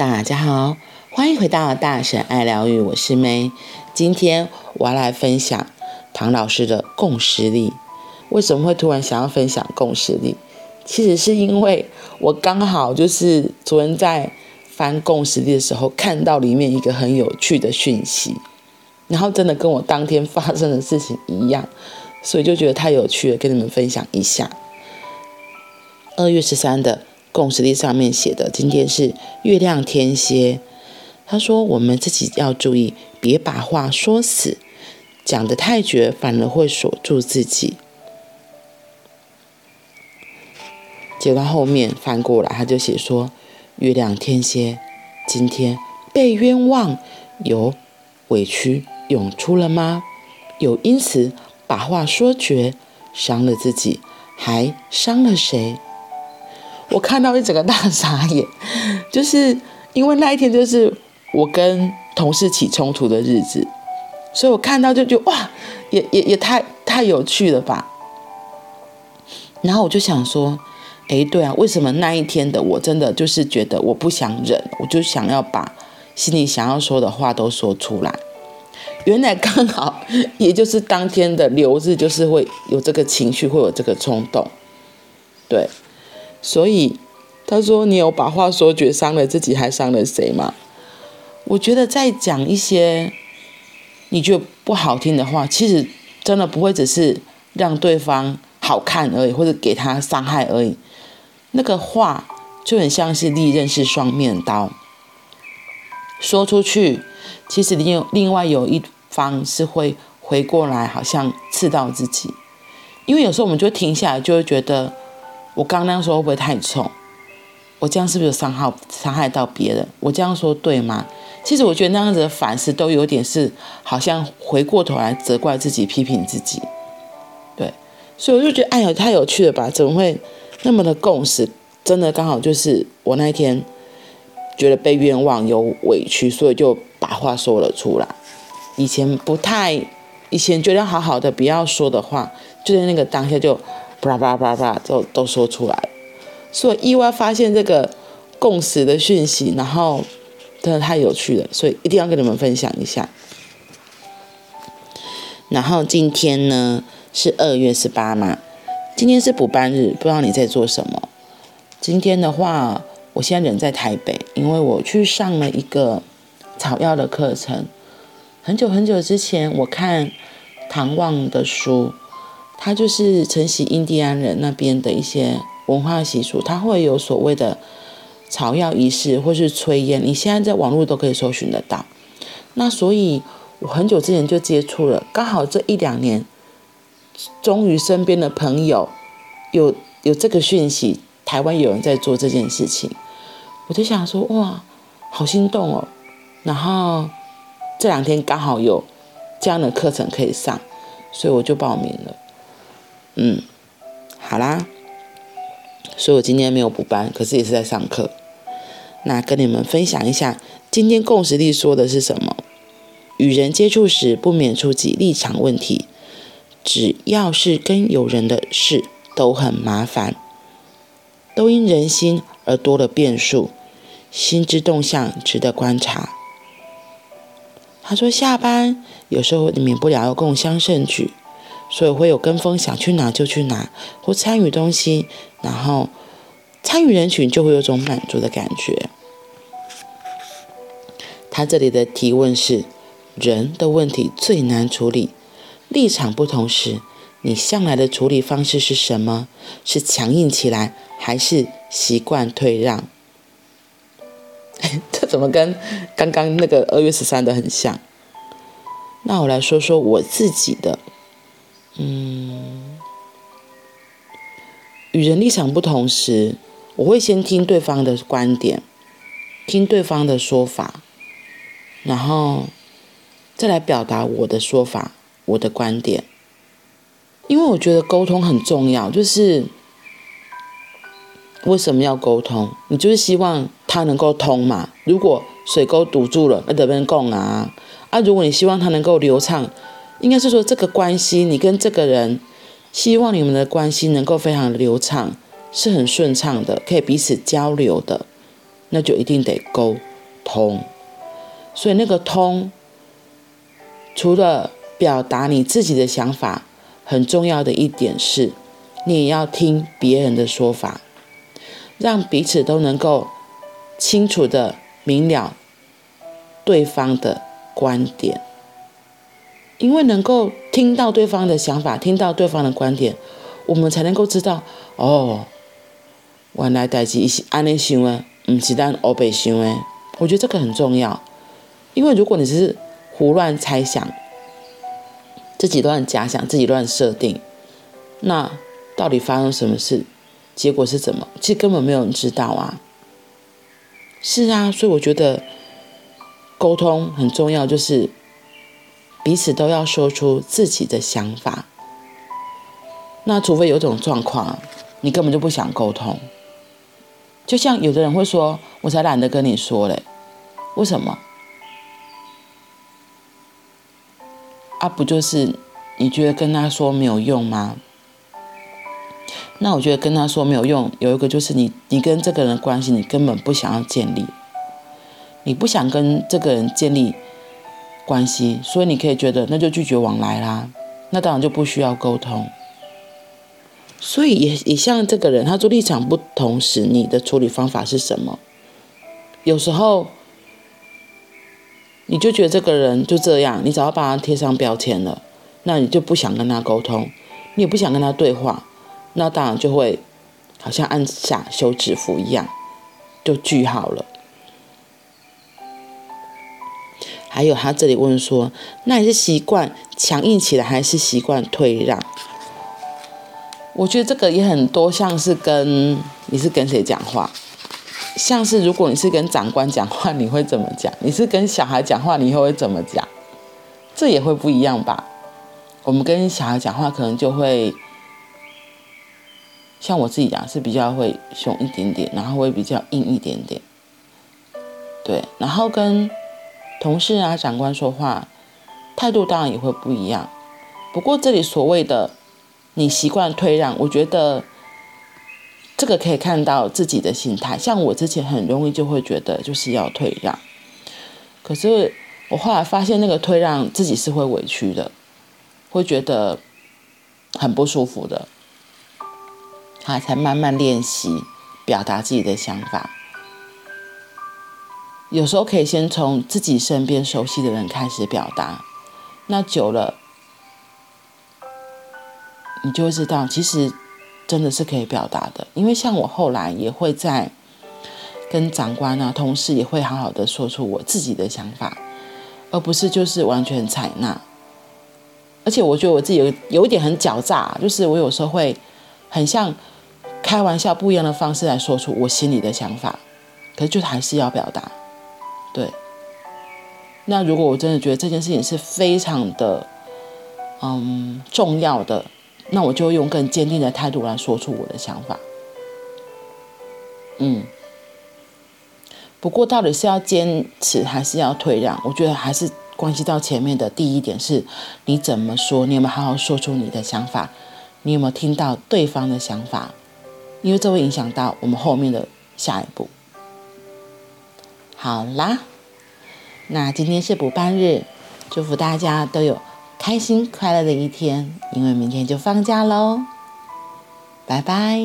大家好，欢迎回到大神爱疗愈，我是 May。今天我要来分享唐老师的共识力。为什么会突然想要分享共识力？其实是因为我刚好就是昨天在翻共识力的时候，看到里面一个很有趣的讯息，然后真的跟我当天发生的事情一样，所以就觉得太有趣了，跟你们分享一下。二月十三的。共识力上面写的，今天是月亮天蝎。他说：“我们自己要注意，别把话说死，讲得太绝，反而会锁住自己。”结果后面翻过来，他就写说：“月亮天蝎，今天被冤枉，有委屈涌出了吗？有因此把话说绝，伤了自己，还伤了谁？”我看到一整个大傻眼，就是因为那一天就是我跟同事起冲突的日子，所以我看到就觉得哇，也也也太太有趣了吧。然后我就想说，哎，对啊，为什么那一天的我真的就是觉得我不想忍，我就想要把心里想要说的话都说出来。原来刚好也就是当天的流日，就是会有这个情绪，会有这个冲动，对。所以他说：“你有把话说绝，伤了自己，还伤了谁吗？”我觉得在讲一些你觉得不好听的话，其实真的不会只是让对方好看而已，或者给他伤害而已。那个话就很像是利刃，是双面刀，说出去，其实另另外有一方是会回过来，好像刺到自己。因为有时候我们就停下来，就会觉得。我刚那样说会不会太冲？我这样是不是伤害伤害到别人？我这样说对吗？其实我觉得那样子的反思都有点是好像回过头来责怪自己、批评自己。对，所以我就觉得哎呀太有趣了吧？怎么会那么的共识？真的刚好就是我那天觉得被冤枉有委屈，所以就把话说了出来。以前不太，以前觉得好好的不要说的话，就在那个当下就。叭叭叭叭，都都说出来，所以意外发现这个共识的讯息，然后真的太有趣了，所以一定要跟你们分享一下。然后今天呢是二月十八嘛，今天是补班日，不知道你在做什么？今天的话，我现在人在台北，因为我去上了一个草药的课程。很久很久之前，我看唐望的书。他就是承袭印第安人那边的一些文化习俗，他会有所谓的草药仪式或是炊烟，你现在在网络都可以搜寻得到。那所以我很久之前就接触了，刚好这一两年，终于身边的朋友有有这个讯息，台湾有人在做这件事情，我就想说哇，好心动哦。然后这两天刚好有这样的课程可以上，所以我就报名了。嗯，好啦，所以我今天没有补班，可是也是在上课。那跟你们分享一下，今天共识力说的是什么？与人接触时，不免触及立场问题。只要是跟有人的事，都很麻烦，都因人心而多了变数，心之动向值得观察。他说下班有时候免不了要共襄盛举。所以会有跟风，想去哪就去哪，或参与东西，然后参与人群就会有种满足的感觉。他这里的提问是：人的问题最难处理，立场不同时，你向来的处理方式是什么？是强硬起来，还是习惯退让？这怎么跟刚刚那个二月十三的很像？那我来说说我自己的。嗯，与人立场不同时，我会先听对方的观点，听对方的说法，然后再来表达我的说法、我的观点。因为我觉得沟通很重要，就是为什么要沟通？你就是希望它能够通嘛。如果水沟堵住了，那怎么讲啊？啊，如果你希望它能够流畅。应该是说，这个关系，你跟这个人，希望你们的关系能够非常流畅，是很顺畅的，可以彼此交流的，那就一定得沟，通。所以那个通，除了表达你自己的想法，很重要的一点是，你也要听别人的说法，让彼此都能够清楚的明了对方的观点。因为能够听到对方的想法，听到对方的观点，我们才能够知道哦，原来代志是安尼想的，不是咱黑白想的。我觉得这个很重要，因为如果你只是胡乱猜想，自己乱假想，自己乱设定，那到底发生什么事，结果是怎么？其实根本没有人知道啊。是啊，所以我觉得沟通很重要，就是。彼此都要说出自己的想法。那除非有种状况，你根本就不想沟通。就像有的人会说：“我才懒得跟你说嘞，为什么？”啊，不就是你觉得跟他说没有用吗？那我觉得跟他说没有用，有一个就是你，你跟这个人关系，你根本不想要建立，你不想跟这个人建立。关系，所以你可以觉得那就拒绝往来啦，那当然就不需要沟通。所以也也像这个人，他做立场不同时，你的处理方法是什么？有时候你就觉得这个人就这样，你只要把他贴上标签了，那你就不想跟他沟通，你也不想跟他对话，那当然就会好像按下休止符一样，就句号了。还有他这里问说，那你是习惯强硬起来，还是习惯退让？我觉得这个也很多，像是跟你是跟谁讲话，像是如果你是跟长官讲话，你会怎么讲？你是跟小孩讲话，你又会怎么讲？这也会不一样吧？我们跟小孩讲话，可能就会像我自己讲，是比较会凶一点点，然后会比较硬一点点，对，然后跟。同事啊，长官说话态度当然也会不一样。不过这里所谓的你习惯退让，我觉得这个可以看到自己的心态。像我之前很容易就会觉得就是要退让，可是我后来发现那个退让自己是会委屈的，会觉得很不舒服的，后来才慢慢练习表达自己的想法。有时候可以先从自己身边熟悉的人开始表达，那久了，你就会知道，其实真的是可以表达的。因为像我后来也会在跟长官啊、同事也会好好的说出我自己的想法，而不是就是完全采纳。而且我觉得我自己有有一点很狡诈，就是我有时候会很像开玩笑不一样的方式来说出我心里的想法，可是就还是要表达。对，那如果我真的觉得这件事情是非常的，嗯，重要的，那我就用更坚定的态度来说出我的想法。嗯，不过到底是要坚持还是要退让？我觉得还是关系到前面的第一点是，你怎么说？你有没有好好说出你的想法？你有没有听到对方的想法？因为这会影响到我们后面的下一步。好啦，那今天是补班日，祝福大家都有开心快乐的一天，因为明天就放假喽，拜拜。